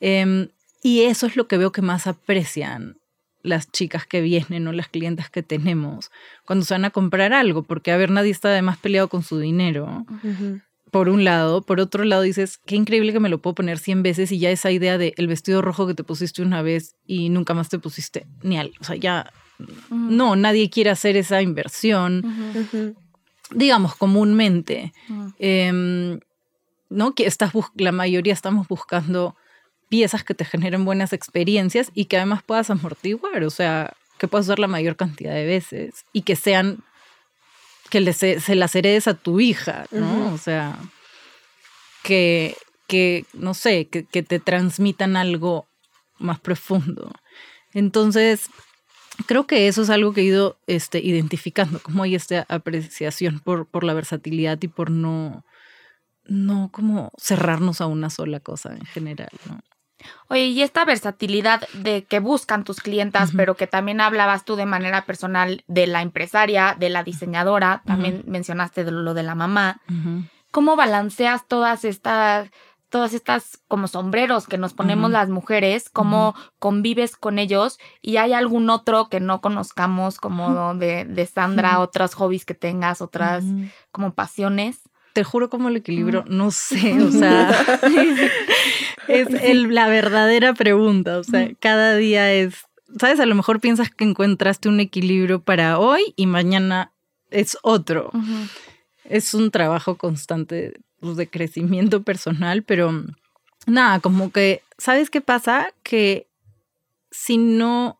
Em, y eso es lo que veo que más aprecian las chicas que vienen o las clientas que tenemos cuando se van a comprar algo, porque a ver, nadie está además peleado con su dinero por un lado. Por otro lado, dices, qué increíble que me lo puedo poner 100 veces y ya esa idea de el vestido rojo que te pusiste una vez y nunca más te pusiste ni al. O sea, ya no, nadie quiere hacer esa inversión, digamos, comúnmente. ¿No? Que estás la mayoría estamos buscando piezas que te generen buenas experiencias y que además puedas amortiguar, o sea, que puedas usar la mayor cantidad de veces y que sean que le se, se las heredes a tu hija, ¿no? O sea, que, que no sé, que, que te transmitan algo más profundo. Entonces, creo que eso es algo que he ido este, identificando, como hay esta apreciación por, por la versatilidad y por no, no como cerrarnos a una sola cosa en general, ¿no? Oye, y esta versatilidad de que buscan tus clientas, pero que también hablabas tú de manera personal de la empresaria, de la diseñadora, también mencionaste de lo de la mamá. ¿Cómo balanceas todas estas, todas estas como sombreros que nos ponemos las mujeres? ¿Cómo convives con ellos? ¿Y hay algún otro que no conozcamos como de, de Sandra, otros hobbies que tengas, otras como pasiones? Te juro cómo lo equilibro, no sé, o sea, es el- la verdadera pregunta, o sea, cada día es, sabes, a lo mejor piensas que encontraste un equilibrio para hoy y mañana es otro. Es un trabajo constante pues, de crecimiento personal, pero mm, nada, como que, ¿sabes qué pasa? Que si no,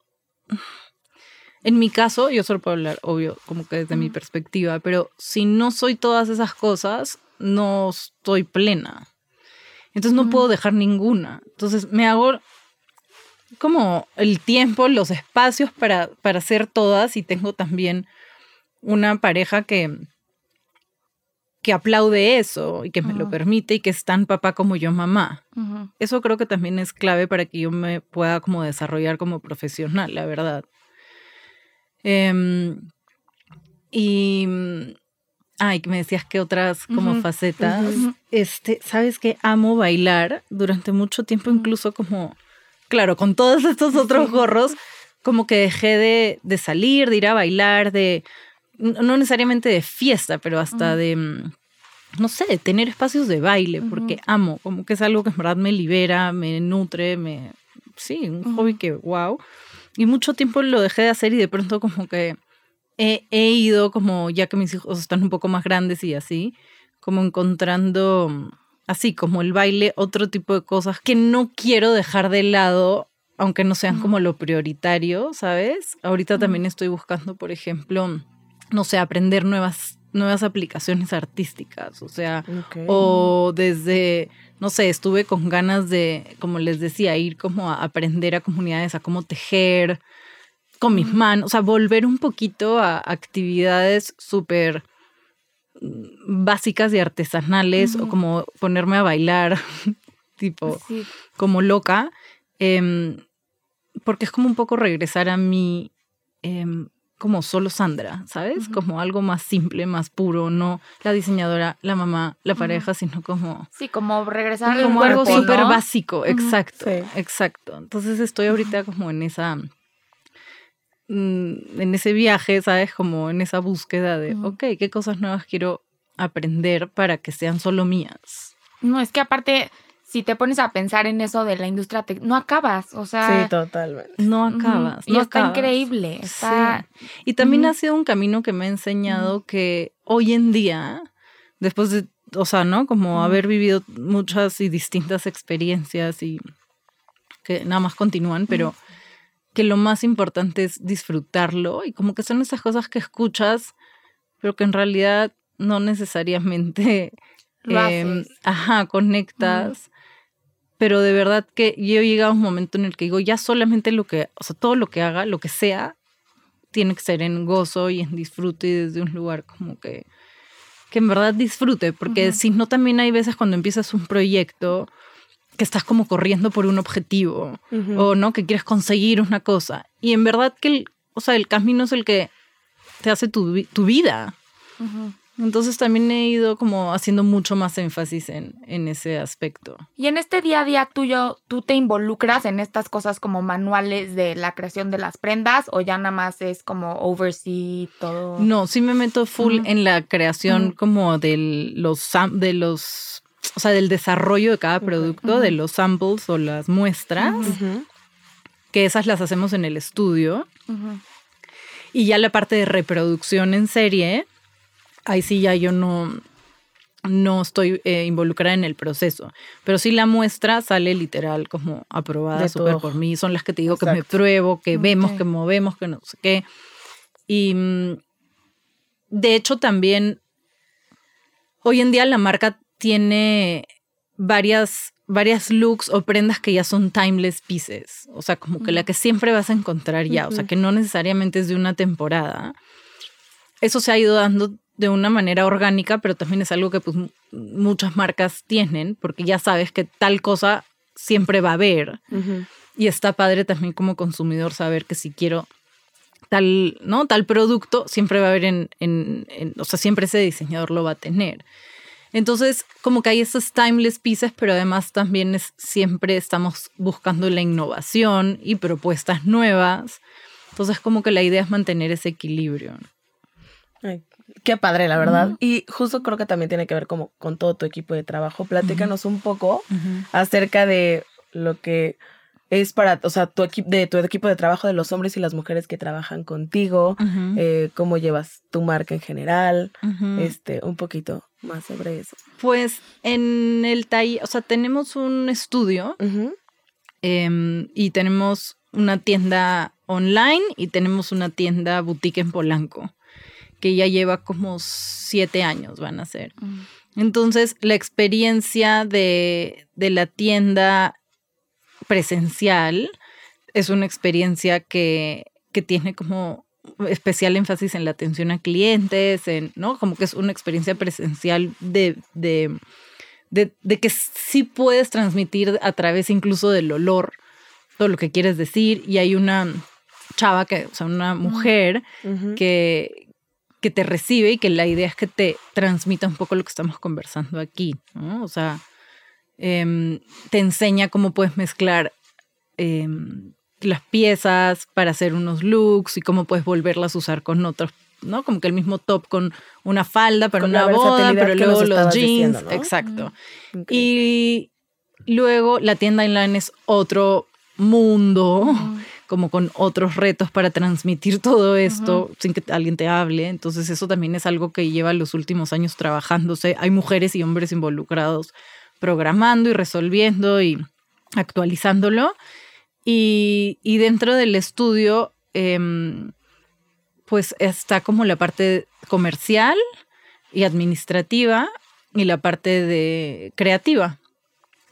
en mi caso, yo solo puedo hablar, obvio, como que desde mi perspectiva, pero si no soy todas esas cosas, no estoy plena. Entonces no puedo dejar ninguna. Entonces me hago como el tiempo, los espacios para, para hacer todas y tengo también una pareja que, que aplaude eso y que me lo permite y que es tan papá como yo mamá. Eso creo que también es clave para que yo me pueda como desarrollar como profesional, la verdad. Em, y ay, que me decías que otras como facetas. Este, sabes que amo bailar durante mucho tiempo, incluso como, claro, con todos estos otros gorros, como que dejé de, de salir, de ir a bailar, de no necesariamente de fiesta, pero hasta de no sé, de tener espacios de baile, porque Ujú. amo, como que es algo que en verdad me libera, me nutre, me sí, un hobby que wow. Y mucho tiempo lo dejé de hacer y de pronto como que he, he ido como ya que mis hijos están un poco más grandes y así, como encontrando así como el baile, otro tipo de cosas que no quiero dejar de lado, aunque no sean como lo prioritario, ¿sabes? Ahorita también estoy buscando, por ejemplo, no sé, aprender nuevas, nuevas aplicaciones artísticas, o sea, o desde, no sé, estuve con ganas de, como les decía, ir como a aprender a comunidades a cómo tejer con mis manos, o sea, volver un poquito a actividades súper básicas y artesanales o como ponerme a bailar tipo como loca em, porque es como un poco regresar a mí em, como solo Sandra, ¿sabes? Como algo más simple, más puro, no la diseñadora, la mamá, la pareja, sino como... Sí, como regresar como algo súper básico, exacto, exacto. Entonces estoy ahorita como en esa Mm, en ese viaje, ¿sabes? Como en esa búsqueda de, ok, ¿qué cosas nuevas quiero aprender para que sean solo mías? No, es que aparte, si te pones a pensar en eso de la industria, no acabas, o sea... Sí, totalmente. No acabas. y está increíble. Está... Y también ha sido un camino que me ha enseñado que hoy en día, después de, o sea, ¿no? Como haber vivido muchas y distintas experiencias y que nada más continúan, pero que lo más importante es disfrutarlo y como que son esas cosas que escuchas, pero que en realidad no necesariamente em, ajá, conectas. Pero de verdad que yo he llegado a un momento en el que digo, ya solamente lo que, o sea, todo lo que haga, lo que sea, tiene que ser en gozo y en disfrute y desde un lugar como que, que en verdad disfrute, porque si no también hay veces cuando empiezas un proyecto que estás como corriendo por un objetivo o no que quieres conseguir una cosa y en verdad que el, o sea, el camino es el que te hace tu, tu vida. Entonces también he ido como haciendo mucho más énfasis en, en, ese aspecto. Y en este día a día tuyo, ¿tú te involucras en estas cosas como manuales de la creación de las prendas o ya nada más es como oversee todo? No, sí me meto full en la creación como de los, de los o sea, del desarrollo de cada producto, de los samples o las muestras, que esas las hacemos en el estudio. Y ya la parte de reproducción en serie, ahí sí ya yo no, no estoy eh, involucrada en el proceso. Pero sí la muestra sale literal como aprobada súper por mí. Son las que te digo que me pruebo, que vemos, que movemos, que no sé qué. Y mm, de hecho también hoy en día la marca tiene varias, varias looks o prendas que ya son timeless pieces. O sea, como que la que siempre vas a encontrar ya. O sea, que no necesariamente es de una temporada. Eso se ha ido dando de una manera orgánica, pero también es algo que pues, muchas marcas tienen, porque ya sabes que tal cosa siempre va a haber. Y está padre también como consumidor saber que si quiero tal, ¿no? Tal producto, siempre va a haber en, en, o sea, siempre ese diseñador lo va a tener. Entonces, como que hay esos timeless pieces, pero además también es, siempre estamos buscando la innovación y propuestas nuevas. Entonces, como que la idea es mantener ese equilibrio. Qué padre, la verdad. Y justo creo que también tiene que ver como con todo tu equipo de trabajo. Platícanos un poco acerca de lo que es para, o sea, tu equipo de tu equipo de trabajo de los hombres y las mujeres que trabajan contigo, eh, cómo llevas tu marca en general, este, un poquito más sobre eso. Pues en el taller, o sea, tenemos un estudio em, y tenemos una tienda online y tenemos una tienda boutique en Polanco, que ya lleva como siete años, van a ser. Entonces, la experiencia de, de la tienda presencial es una experiencia que, tiene como especial énfasis en la atención a clientes, en, ¿no? Como que es una experiencia presencial de, de, de, que sí puedes transmitir a través incluso del olor todo lo que quieres decir. Y hay una chava, que, o sea, una mujer que, que te recibe y que la idea es que te transmita un poco lo que estamos conversando aquí, ¿no? O sea, Em, te enseña cómo puedes mezclar em, las piezas para hacer unos looks y cómo puedes volverlas a usar con otros, ¿no? Como que el mismo top con una falda para una boda, pero luego los jeans. Exacto. Y luego la tienda online es otro mundo. Como con otros retos para transmitir todo esto sin que alguien te hable. Entonces eso también es algo que lleva los últimos años trabajándose. Hay mujeres y hombres involucrados programando y resolviendo y actualizándolo. Y, y dentro del estudio, em, pues está como la parte comercial y administrativa y la parte de creativa,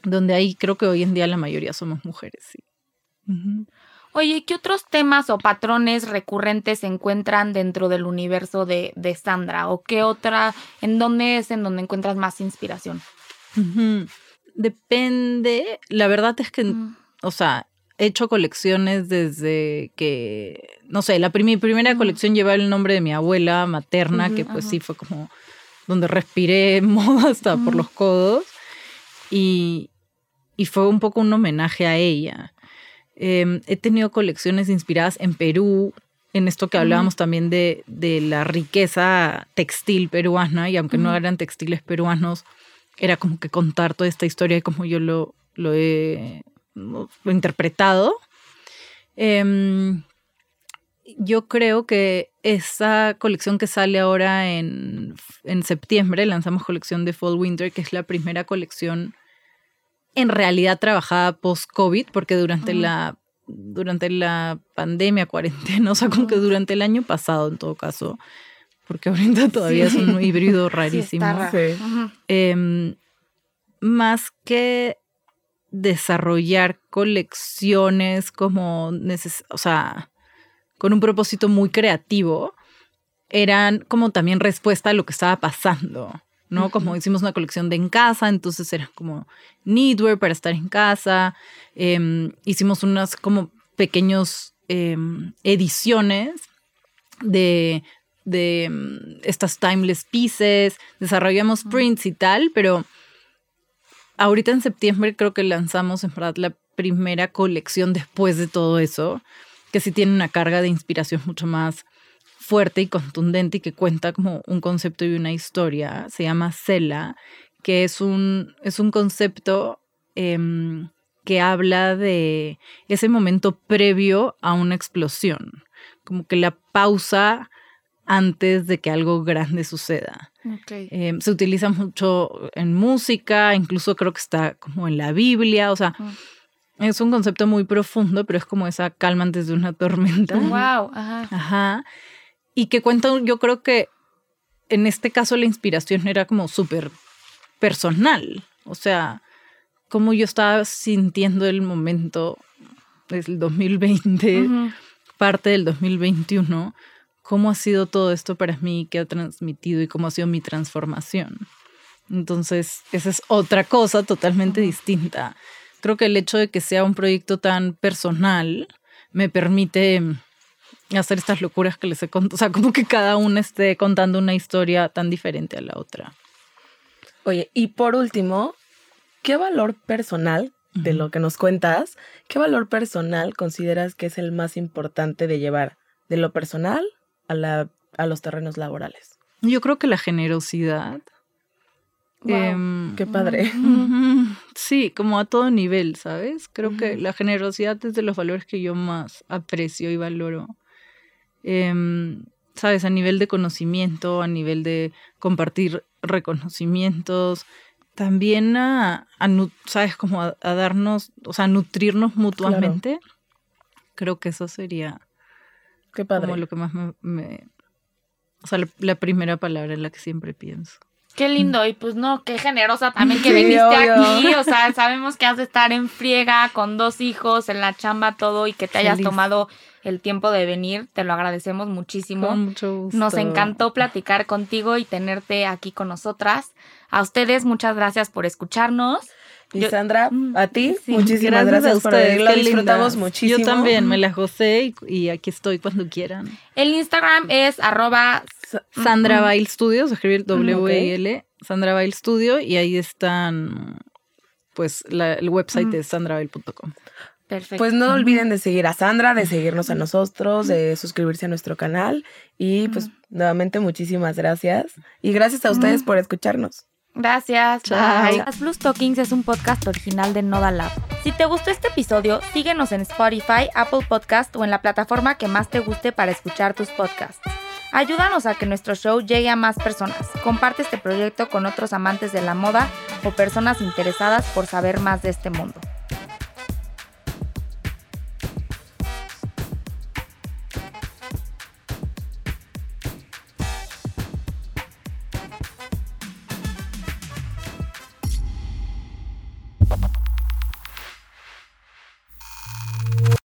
donde ahí creo que hoy en día la mayoría somos mujeres. Sí. Oye, ¿qué otros temas o patrones recurrentes se encuentran dentro del universo de, Sandra? ¿O qué otra, en dónde es en donde encuentras más inspiración? Depende, la verdad es que, o sea, he hecho colecciones desde que, no sé, la mi primera colección llevaba el nombre de mi abuela materna, que pues sí fue como donde respiré moda hasta por los codos. Y, y fue un poco un homenaje a ella. Em, he tenido colecciones inspiradas en Perú, en esto que hablábamos también de, de, la riqueza textil peruana, y aunque no eran textiles peruanos, era como que contar toda esta historia y como yo lo, lo he interpretado. Em, yo creo que esa colección que sale ahora en, en septiembre, lanzamos colección de Fall Winter, que es la primera colección en realidad trabajada post-COVID, porque durante la durante la pandemia, cuarentena, o sea, como que durante el año pasado en todo caso, porque ahorita todavía es un híbrido rarísimo. Em, más que desarrollar colecciones como, o sea, con un propósito muy creativo, eran como también respuesta a lo que estaba pasando. ¿No? Como hicimos una colección de en casa, entonces era como knitwear para estar en casa. Em, hicimos unas como pequeños em, ediciones de, de em, estas timeless pieces, desarrollamos prints y tal, pero ahorita en septiembre creo que lanzamos en verdad la primera colección después de todo eso, que sí tiene una carga de inspiración mucho más fuerte y contundente y que cuenta como un concepto y una historia. Se llama Cela, que es un, es un concepto em, que habla de ese momento previo a una explosión, como que la pausa antes de que algo grande suceda. Em, se utiliza mucho en música, incluso creo que está como en la Biblia, o sea, es un concepto muy profundo, pero es como esa calma antes de una tormenta. Wow, ajá. Ajá y que cuenta, yo creo que en este caso la inspiración era como súper personal, o sea, como yo estaba sintiendo el momento del 2020, parte del 2021, cómo ha sido todo esto para mí, qué ha transmitido y cómo ha sido mi transformación. Entonces, esa es otra cosa totalmente distinta. Creo que el hecho de que sea un proyecto tan personal me permite hacer estas locuras que les he contado. O sea, como que cada una esté contando una historia tan diferente a la otra. Oye, y por último, ¿qué valor personal de lo que nos cuentas, qué valor personal consideras que es el más importante de llevar de lo personal a, la, a los terrenos laborales? Yo creo que la generosidad. Em, qué padre. Sí, como a todo nivel, ¿sabes? Creo que la generosidad es de los valores que yo más aprecio y valoro. Em, ¿sabes? A nivel de conocimiento, a nivel de compartir reconocimientos, también a, ¿sabes? Como a, darnos, o sea, nutrirnos mutuamente. Creo que eso sería Qué padre. como lo que más me... o sea, la, primera palabra en la que siempre pienso. Qué lindo, y pues no, qué generosa también que viniste aquí. O sea, sabemos que has de estar en friega con dos hijos, en la chamba, todo, y que te hayas tomado el tiempo de venir. Te lo agradecemos muchísimo. Con mucho gusto. Nos encantó platicar contigo y tenerte aquí con nosotras. A ustedes, muchas gracias por escucharnos. Y Sandra, mm, a ti, muchísimas gracias, por venir. Lo disfrutamos muchísimo. Yo también me las gocé y, aquí estoy cuando quieran. El Instagram es arroba Sandra Bail Studios, escribir W-I-L, Sandra Bail Studio, y ahí están, pues, el website de sandrabail.com. Perfecto. Pues no olviden de seguir a Sandra, de seguirnos a nosotros, de suscribirse a nuestro canal. Y pues nuevamente muchísimas gracias. Y gracias a ustedes por escucharnos. Gracias. Chao. Las Blues Talkings es un podcast original de Noda Lab. Si te gustó este episodio, síguenos en Spotify, Apple Podcast o en la plataforma que más te guste para escuchar tus podcasts. Ayúdanos a que nuestro show llegue a más personas. Comparte este proyecto con otros amantes de la moda o personas interesadas por saber más de este mundo.